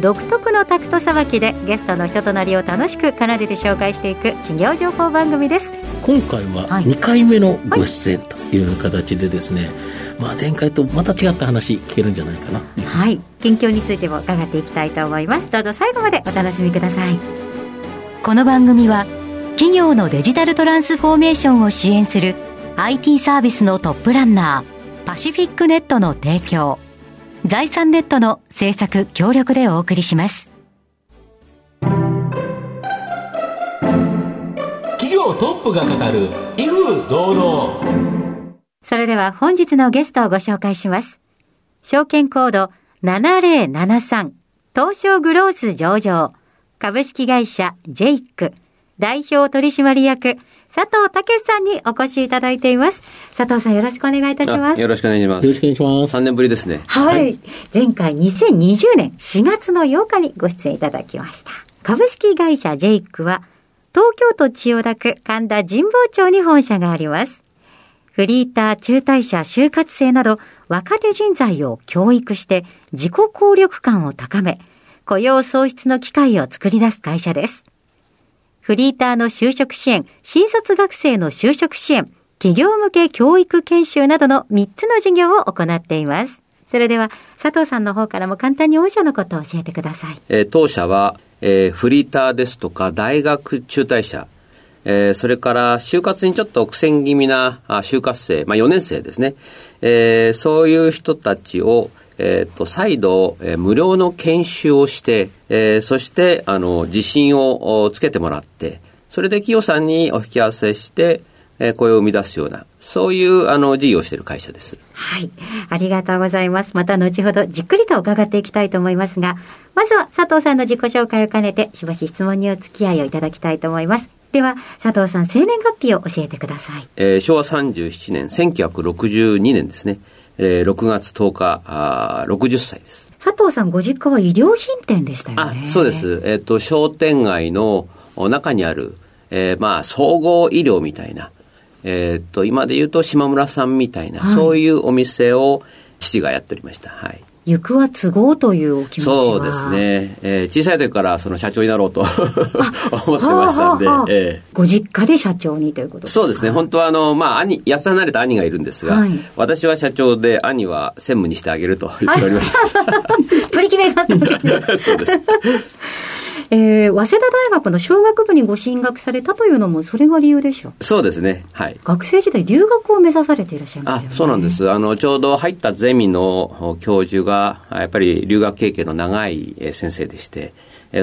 独特のタクトさばきでゲストの人となりを楽しく奏でて紹介していく企業情報番組です。今回は2回目のご出演という形でですね、はい、まあ、前回とまた違った話聞けるんじゃないかな。はい。近況についても伺っていきたいと思います。どうぞ最後までお楽しみください。この番組は企業のデジタルトランスフォーメーションを支援する IT サービスのトップランナーパシフィックネットの提供。財産ネットの制作協力でお送りします。企業トップが語る威風堂々。それでは本日のゲストをご紹介します。証券コード7073東証グロース上場。株式会社ジェイク代表取締役佐藤武さんにお越しいただいています。佐藤さんよろしくお願いいたします。よろしくお願いします。よろしくお願いします。3年ぶりですね。はい。はい、前回2020年4月の8日にご出演いただきました。株式会社ジェイクは、東京都千代田区神田神保町に本社があります。フリーター、中退者、就活生など若手人材を教育して自己効力感を高め、雇用創出の機会を作り出す会社です。フリーターの就職支援、新卒学生の就職支援、企業向け教育研修などの3つの事業を行っています。それでは、佐藤さんの方からも簡単に御社のことを教えてください。えー、当社は、えー、フリーターですとか、大学中退者、えー、それから就活にちょっと苦戦気味なあ就活生、まあ4年生ですね。えー、そういう人たちを、えっ、ー、と、再度、えー、無料の研修をして、えー、そして、あの、自信をつけてもらって、それで企業さんにお引き合わせして、えー、雇用を生み出すような、そういう、あの、事業をしている会社です。はい。ありがとうございます。また後ほどじっくりと伺っていきたいと思いますが、まずは佐藤さんの自己紹介を兼ねて、しばし質問にお付き合いをいただきたいと思います。では、佐藤さん、生年月日を教えてください。えー、昭和37年、1962年ですね。えー、6月10日、あ60歳です。佐藤さん、ご実家は衣料品店でしたよね。あ、そうです。えっ、ー、と、商店街の中にある、えー、まあ、総合医療みたいな、えっ、ー、と、今で言うと島村さんみたいな、はい、そういうお店を父がやっておりました。はい。行くは都合というお気持ちは。そうですね、えー、小さい時からその社長になろうと 思ってましたんで、はあはあえー、ご実家で社長にということそうですね。本当はあの、まあ、兄八つ離れた兄がいるんですが、はい、私は社長で兄は専務にしてあげると言っておりました。取り決めがあった そうですえー、早稲田大学の商学部にご進学されたというのも、それが理由でしょう？そうですね。はい。学生時代、留学を目指されていらっしゃいます、ね、あ、そうなんです。あの、ちょうど入ったゼミの教授が、やっぱり留学経験の長い先生でして、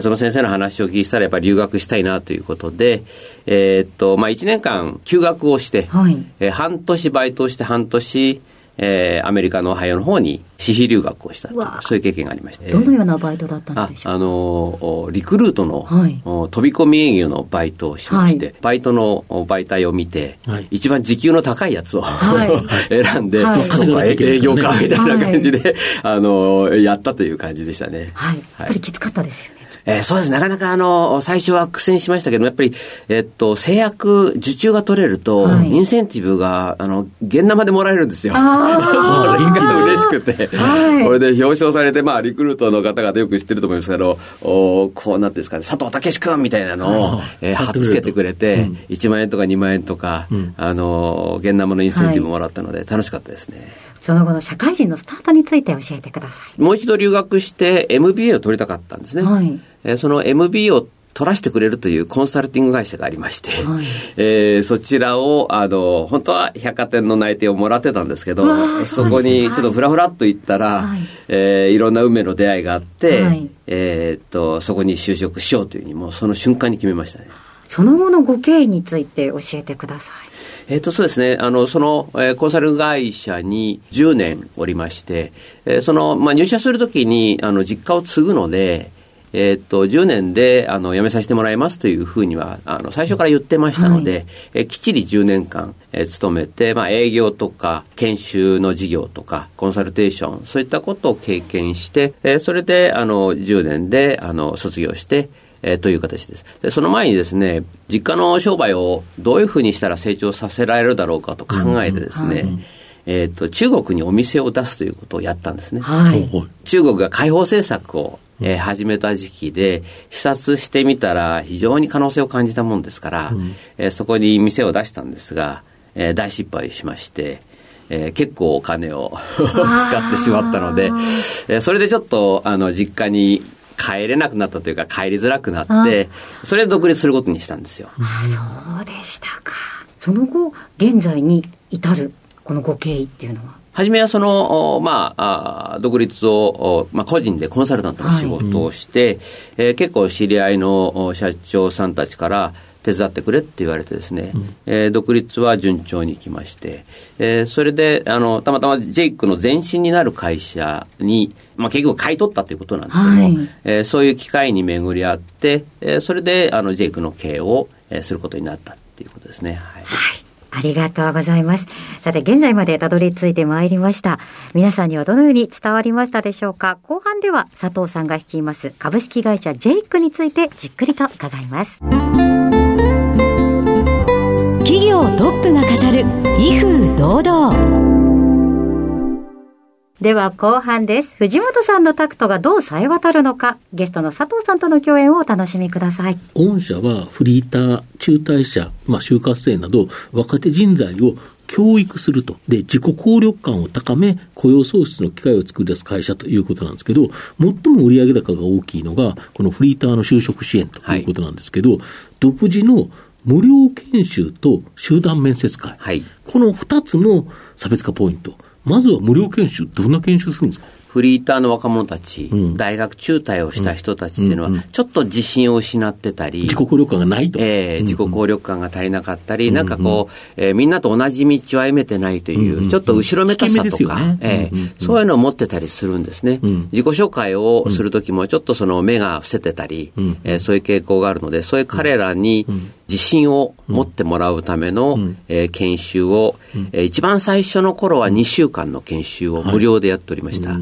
その先生の話を聞いたら、やっぱり留学したいなということで、えー、っと、まあ、1年間休学をして、はい、えー、半年バイトをして半年、えー、アメリカのオハイオの方に私費留学をしたそういう経験がありまして。どのようなバイトだったんでしょうあ、あの、リクルートの、はい、飛び込み営業のバイトをしまして、はい、バイトの媒体を見て、はい、一番時給の高いやつを、選んで、はい、営業かみたいな感じで、あの、やったという感じでしたね。はい。やっぱりきつかったですよね。えー、そうです。なかなかあの、最初は苦戦しましたけどやっぱり、えっと、制約、受注が取れると、はい、インセンティブが、あの、現生でもらえるんですよ。それが嬉しくて、はい、これで表彰されて、まあ、リクルートの方々よく知ってると思いますけど、おこうなってですかね、佐藤武君みたいなのを、えー、貼っつけてくれて、うん、1万円とか2万円とか、うん、あの、現生のインセンティブもらったので、楽しかったですね。その後の社会人のスタートについて教えてください。もう一度留学して MBA を取りたかったんですね。はい、えー、その MBA を取らせてくれるというコンサルティング会社がありまして、はい、えー、そちらを、あの、本当は百貨店の内定をもらってたんですけど、そこにちょっとふらふらっと行ったら、はい、えー、いろんな運命の出会いがあって、はい、えー、っと、そこに就職しようというふうに、もうその瞬間に決めましたね。その後のご経緯について教えてください。えっ、ー、と、そうですね。あの、その、えー、コンサル会社に10年おりまして、えー、その、まあ、入社するときに、あの、実家を継ぐので、えーっと、10年で、あの、辞めさせてもらいますというふうには、あの、最初から言ってましたので、えーきっちり10年間、えー勤めて、まあ、営業とか、研修の事業とか、コンサルテーション、そういったことを経験して、えーそれで、あの、10年で、あの、卒業して、えーという形ですで。その前にですね、実家の商売をどういうふうにしたら成長させられるだろうかと考えてですね、えっ、と、中国にお店を出すということをやったんですね。はい。はい中国が開放政策を、えー始めた時期で、視察してみたら非常に可能性を感じたもんですから、えーそこに店を出したんですが、えー大失敗しまして、えー結構お金を 使ってしまったので、えーそれでちょっと、あの、実家に帰れなくなったというか、帰りづらくなって、それで独立することにしたんですよ。そうでしたか。その後、現在に至る、このご経緯っていうのは？初めはその、おまあ、独立を、おまあ、個人でコンサルタントの仕事をして、えー結構知り合いのお社長さんたちから、手伝ってくれって言われてですね、えー独立は順調にいきまして、えーそれで、あの、たまたまジェイクの前身になる会社に、まあ、結局買い取ったということなんですけども、はいえーそういう機会に巡り合って、えーそれで、あの、ジェイクの経営を、えーすることになったっていうことですね。はい。ありがとうございます。さて、現在までたどり着いてまいりました。皆さんにはどのように伝わりましたでしょうか？後半では佐藤さんが率います株式会社ジェイクについてじっくりと伺います。トップが語る威風堂々では後半です。藤本さんのタクトがどう冴え渡るのか、ゲストの佐藤さんとの共演をお楽しみください。御社はフリーター、中退者、まあ、就活生など、若手人材を教育すると。で、自己効力感を高め、雇用創出の機会を作り出す会社ということなんですけど、最も売上高が大きいのが、このフリーターの就職支援ということなんですけど、独自の無料研修と集団面接会。はい。この2つの差別化ポイント。まずは無料研修、どんな研修するんですか？フリーターの若者たち、ん。大学中退をした人たちっていうのは、ちょっと自信を失ってたり、自己効力感がないと。えー自己効力感が足りなかったり、なんかこう、えーみんなと同じ道を歩めてないという、ちょっと後ろめたさとか、えーうんうんうん。そういうのを持ってたりするんですね。自己紹介をするときも、ちょっとその目が伏せてたり、えーそういう傾向があるので、そういう彼らに自信を持ってもらうための、えー研修を、えー一番最初の頃は2週間の研修を無料でやっておりました。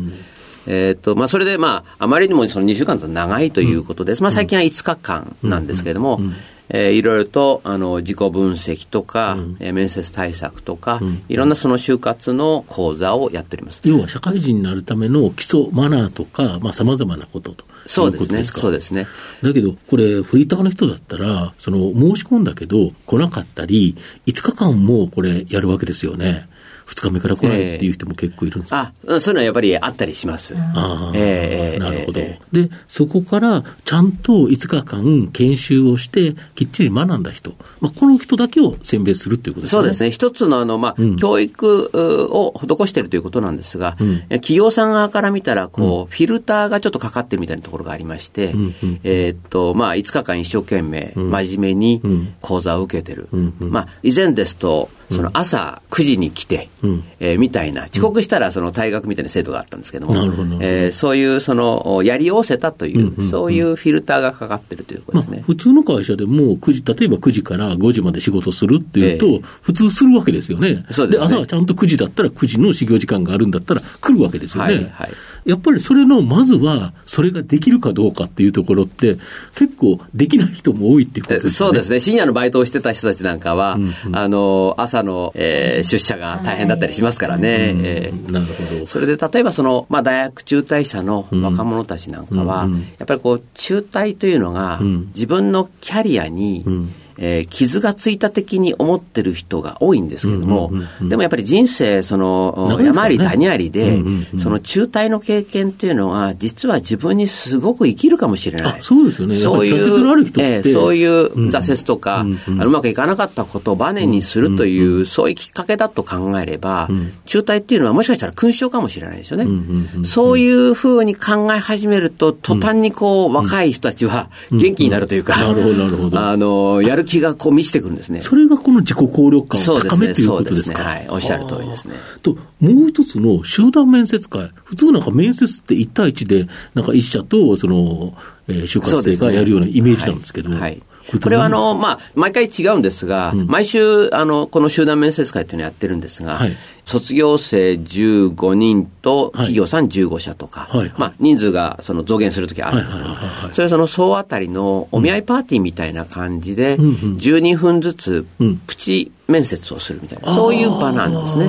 えーとまあ、それで、まあ、あまりにもその2週間と長いということです、まあ、最近は5日間なんですけれども、えーいろいろとあの自己分析とか、えー面接対策とか、いろんなその就活の講座をやっております。要は社会人になるための基礎マナーとか、まあ、様々なことと。そうですね。そうですね。だけど、これ、フリーターの人だったら、その、申し込んだけど、来なかったり、5日間もこれ、やるわけですよね。2日目から来ないっていう人も結構いるんですか、あ、うんそういうのはやっぱりあったりします。ああ、ええええなるほど、えで、そこからちゃんと5日間研修をして、きっちり学んだ人、まあ、この人だけを選別するっていうことですね。そうですね。一つのあの、まあ、教育うを施しているということなんですが、ん。企業さん側から見たら、こう、フィルターがちょっとかかってるみたいなところがありまして、んうんえーっと、まあ、5日間一生懸命、真面目にん。講座を受けてる。んうん。まあ、以前ですと、その朝9時に来て、うん。えーみたいな、遅刻したらその退学みたいな制度があったんですけども、えーそういうその、やりおせたという、そういうフィルターがかかってるということまあですね。、普通の会社でも9時、例えば9時から5時まで仕事するっていうと、え普通するわけですよね。そうですね。朝はちゃんと9時だったら9時の始業時間があるんだったら来るわけですよね。はいはいやっぱりそれの、まずは、それができるかどうかっていうところって、結構できない人も多いっていうことですね。そうですね。深夜のバイトをしてた人たちなんかは、あの、朝の、えー出社が大変だったりしますからね。えーなるほど。それで例えばその、まあ、大学中退者の若者たちなんかは、うんうんやっぱりこう中退というのが、ん自分のキャリアに、んえー傷がついた的に思ってる人が多いんですけれども、うんうんうんうん。でもやっぱり人生その、ね。山あり谷ありで、うんうんうんその中退の経験っていうのは実は自分にすごく生きるかもしれない。あ。そうですよね。そういやっぱり挫折のある人って。えーそういう挫折とか、うんうん。うまくいかなかったことをバネにするという、そういうきっかけだと考えれば、中退っていうのはもしかしたら勲章かもしれないですよね。んうんうんそういうふうに考え始めると、途端にこう、若い人たちは元気になるというか、なるほどなるほどあの、やる気がこう満ちてくるんですね。それがこの自己効力感を高めっていうことですか？ね、はい、おっしゃる通りですね。と、もう一つの集団面接会。普通なんか面接って1対1で、なんか一社と、その、えー、就活生がやるようなイメージなんですけど。はい、はいこれはあの、まあ、毎回違うんですが、うん、毎週、あの、この集団面接会というのをやってるんですが、はい、卒業生15人と企業さん15社とか、はい、まあ、人数がその増減するときあるんですけど、それその総当たりのお見合いパーティーみたいな感じで、12分ずつプチ面接をするみたいな、そういう場なんですね。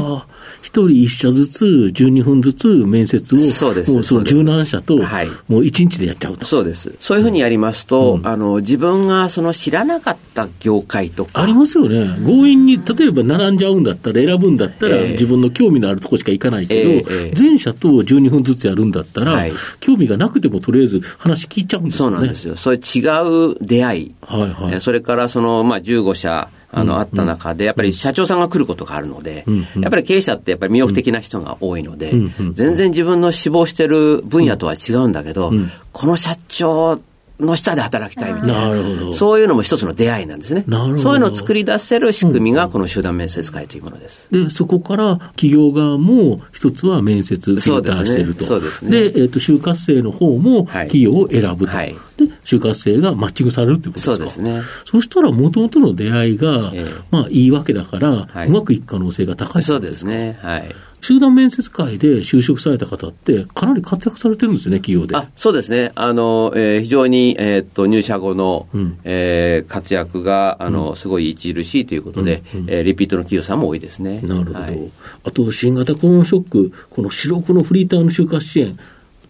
一人一社ずつ、12分ずつ面接を、そうです。もうその柔軟社と、はい、もう一日でやっちゃうと。そうです。そういうふうにやりますと、うん、あの、自分がその知らなかった業界とか。ありますよね。強引に、例えば並んじゃうんだったら、選ぶんだったら、え分の興味のあるとこしか行かないけど、えー、全社と12分ずつやるんだったら、はい、興味がなくてもとりあえず話聞いちゃうんですよね。そうなんですよ。そういう違う出会い。はいはい。それからその、まあ、15社、あの、あった中で、やっぱり社長さんが来ることがあるので、やっぱり経営者ってやっぱり魅力的な人が多いので、全然自分の志望してる分野とは違うんだけど、この社長の下で働きたいみたいな。なるほど。そういうのも一つの出会いなんですね。なるほど。そういうのを作り出せる仕組みが、この集団面接会というものです。で、そこから企業側も一つは面接フィルターしてると。そうですね。で、えっ、ー、と、就活生の方も企業を選ぶと。はい、で、就活生がマッチングされるってことですか？そうですね。そしたら、もともとの出会いが、えー、まあ、いいわけだから、はい、うまくいく可能性が高いそうですね。はい。集団面接会で就職された方って、かなり活躍されてるんですよね、企業で。あそうですね、あのえー、非常に、えー、っと入社後の、うん、えー、活躍があの、うん、すごい著しいということで、うん。うん、えー、リピートの企業さんも多いですね。なるほど、はい、あと、新型コロナショック、この白黒のフリーターの就活支援、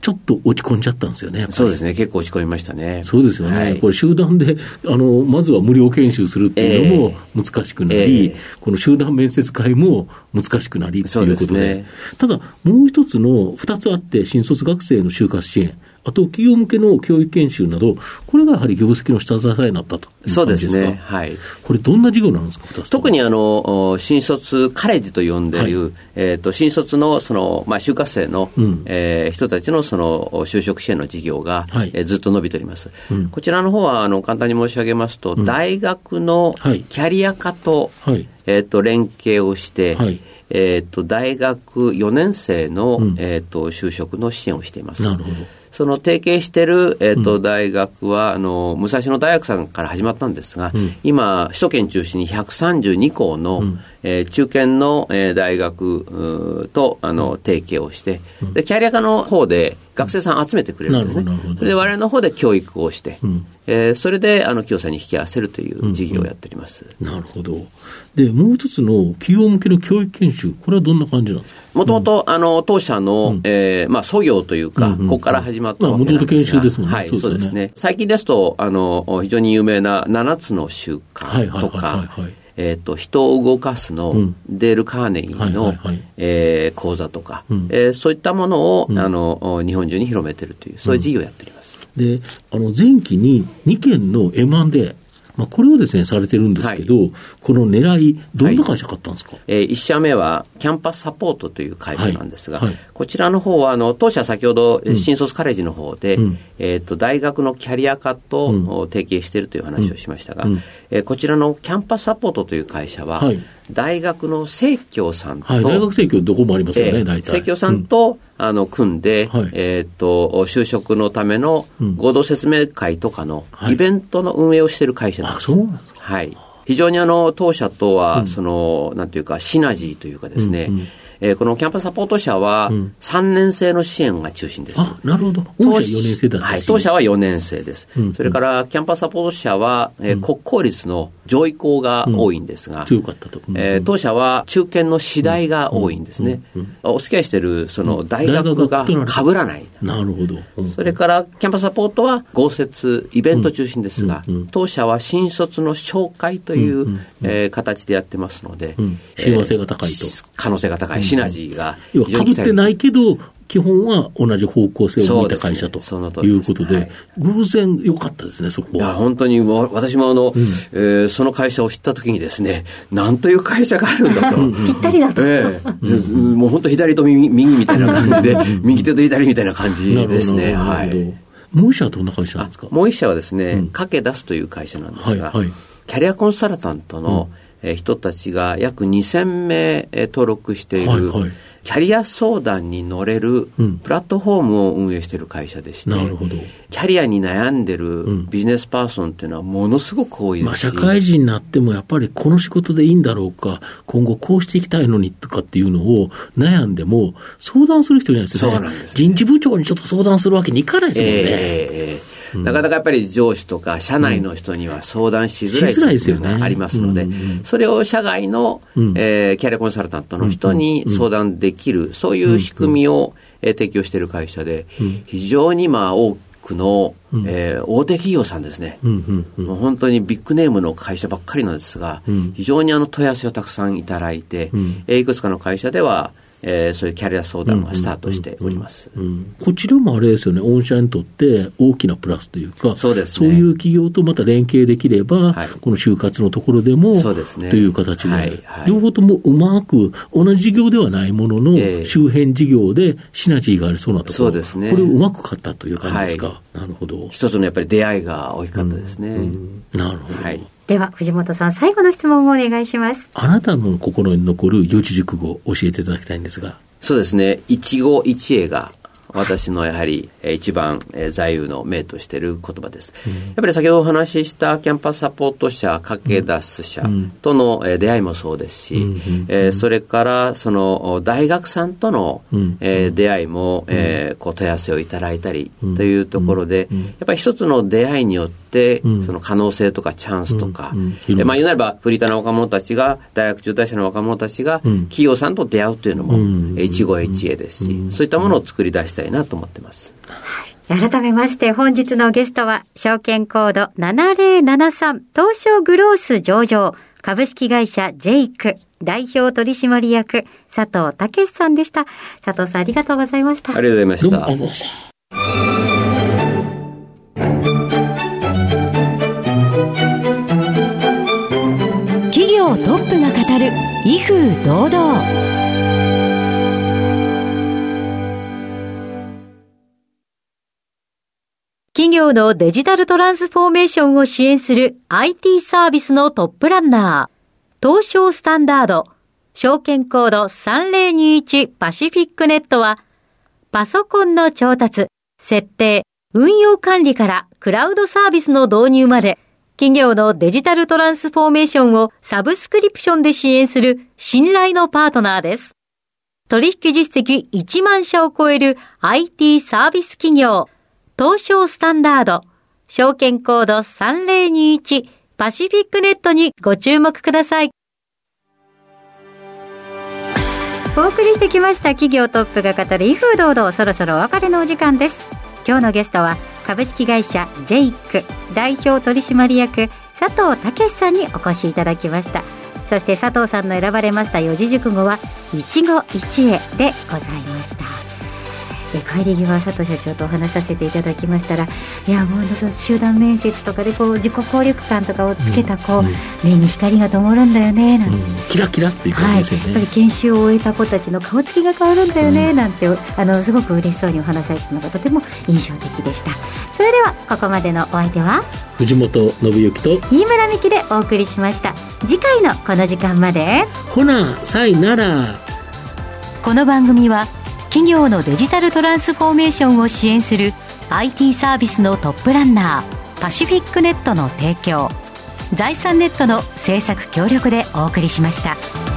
ちょっと落ち込んじゃったんですよね。そうですね。結構落ち込みましたね。そうですよね。はい、これ集団で、あの、まずは無料研修するっていうのも難しくなり、えーえー、この集団面接会も難しくなりっていうことで、でね、ただ、もう一つの二つあって、新卒学生の就活支援。あと企業向けの教育研修など、これがやはり業績の下支えになったとそうですね。はい。これどんな事業なんですか？特にあの、新卒カレッジと呼んでいる、はい、えっ、と、新卒のその、まあ、就活生の、うん、えー、人たちのその、就職支援の事業が、はい、えー、ずっと伸びております。うん、こちらの方は、あの、簡単に申し上げますと、うん、大学のキャリア化と、はい、えっ、と、連携をして、はい。えーと、大学4年生の、うん、えーと、就職の支援をしています。なるほどその提携している、えーと大学はあの武蔵野大学さんから始まったんですが、うん、今、首都圏中心に132校の、うん、えー、中堅の、えー、大学とあの提携をして、でキャリア科の方で学生さん集めてくれるんですね。で我々の方で教育をして、うん、えー、それであの企業さんに引き合わせるという事業をやっております、うんうん、なるほど。で、もう一つの企業向けの教育研修、これはどんな感じなんですか？もともと、あの、当社の、うん、えー、まあ、創業というか、うんうん、ここから始まったわけなんですが。もともと研修ですもんね。はい、そうですね。最近ですと、あの、非常に有名な7つの習慣とか、えーと、人を動かすの、うん、デール・カーネギーの、はいはい、えー、講座とか、うん、えー、そういったものを、うん、あの日本中に広めてるという、そういう事業をやっております。であの前期に2件の M&A まあ、これをですね、されてるんですけど、はい、この狙い、どんな会社買ったんですか、はい、えー、1社目は、キャンパスサポートという会社なんですが、はい、こちらの方は、あの、当社先ほど、新卒カレッジの方で、うん、えっ、ー、と、大学のキャリア化と、提携しているという話をしましたが、うん、えー、こちらのキャンパスサポートという会社は、大学の生協さんと、はい、大学生協どこもありますよね、えー、大体。生協さんと、うん、あの、組んで、はい、えっ、と、就職のための合同説明会とかのイベントの運営をしている会社なんです。はい、はい。非常にあの、当社とは、うん、その、なんていうか、シナジーというかですね、うんうんえー、このキャンパスサポート社は3年生の支援が中心です。うん、なるほど。当社4年生だはい、当社は4年生です。うん、それからキャンパスサポート社は、えー、国公立の上位校が多いんですが、強かったと。えー、当社は中堅の次第が多いんですね。お付き合いしているその大学が被らない。なるほど。それからキャンパスサポートは合説、イベント中心ですが、当社は新卒の紹介という、えー、形でやってますので、親和性が高いと。可能性が高い、シナジーが要は被ってないけど、基本は同じ方向性を見た会社ということで、でねはい、偶然良かったですね、そこは。いや、本当に私もあの、うん、えー、その会社を知ったときにですね、なんという会社があるんだと。ぴったりだと。えー、もう本当左と右右みたいな感じで、右手と左みたいな感じですね。はい。もう一社はどんな会社なんですか？もう一社はですね、うん、かけ出すという会社なんですが、はいはい。キャリアコンサルタントの、えー人たちが約2000名、えー登録している、はいはいキャリア相談に乗れるうんプラットフォームを運営している会社でして、なるほど。キャリアに悩んでるんビジネスパーソンっていうのはものすごく多いでまあ、社会人になってもやっぱりこの仕事でいいんだろうか、今後こうしていきたいのにとかっていうのを悩んでも、相談する人いないですよね。そうなんですね人事部長にちょっと相談するわけにいかないですもんね。ええええなかなかやっぱり上司とか社内の人には相談しづらいしづらいですよね。ありますので、うんうんそれを社外の、うん。えーキャリアコンサルタントの人に相談できる、そういう仕組みを、えー提供している会社で、非常にまあ多くの、えー大手企業さんですね、うんうんうん。もう本当にビッグネームの会社ばっかりなんですが、うん。非常にあの問い合わせをたくさんいただいて、ん。えーいくつかの会社では、えーそういうキャリア相談がスタートしております。うんこちらもあれですよね、御社にとって大きなプラスというか、そうですねそういう企業とまた連携できれば、はいこの就活のところでも、そうですねという形で、はいはい両方ともうまく、同じ事業ではないものの、ええ周辺事業でシナジーがありそうなところ、そうですねこれをうまく買ったという感じですか？はなるほど。一つのやっぱり出会いが大きかったですね。なるほど。はい。では、藤本さん、最後の質問をお願いします。あなたの心に残る四字熟語を教えていただきたいんですが。そうですね。一期一会が私のやはりえー一番えー座右の銘としている言葉です。やっぱり先ほどお話ししたキャンパスサポート社、駆け出す社とのえー出会いもそうですし、えーそれからそのお大学さんとのうん。えー出会いもえーこう問い合わせをいただいたりというところで、やっぱり一つの出会いによってうん。その可能性とかチャンスとか、うまあ言うなればフリーターの若者たちが大学中退者の若者たちがうん。企業さんと出会うというのも、一期一会ですし、そういったものを作り出したいなと思ってます。改めまして本日のゲストは、証券コード7073東証グロース上場株式会社ジェイク代表取締役佐藤武さんでした。佐藤さんありがとうございました。ありがとうございまどうもしたありがとうございました。企業トップが語る威風堂々企業のデジタルトランスフォーメーションを支援する IT サービスのトップランナー、東証スタンダード、証券コード3021パシフィックネットは、パソコンの調達、設定、運用管理からクラウドサービスの導入まで、企業のデジタルトランスフォーメーションをサブスクリプションで支援する信頼のパートナーです。取引実績1万社を超える IT サービス企業、東証スタンダード、証券コード3021パシフィックネットにご注目ください。お送りしてきました企業トップが語る威風堂々そろそろお別れのお時間です。今日のゲストは株式会社ジェイク代表取締役佐藤武さんにお越しいただきました。そして佐藤さんの選ばれました四字熟語は一期一会でございました。で帰り際佐藤社長とお話しさせていただきましたらいやもうその集団面接とかでこう自己効力感とかをつけたこう、うんうん。目に光が灯るんだよねなんて。うん。キラキラっていうはい、感じですよね。やっぱり研修を終えた子たちの顔つきが変わるんだよね、なんてあのすごく嬉しそうにお話しされてたのがとても印象的でした。それではここまでのお相手は藤本信之と、新村美希でお送りしました。次回のこの時間まで。ほな、さいなら。この番組は企業のデジタルトランスフォーメーションを支援する IT サービスのトップランナーパシフィックネットの提供財産ネットの制作協力でお送りしました。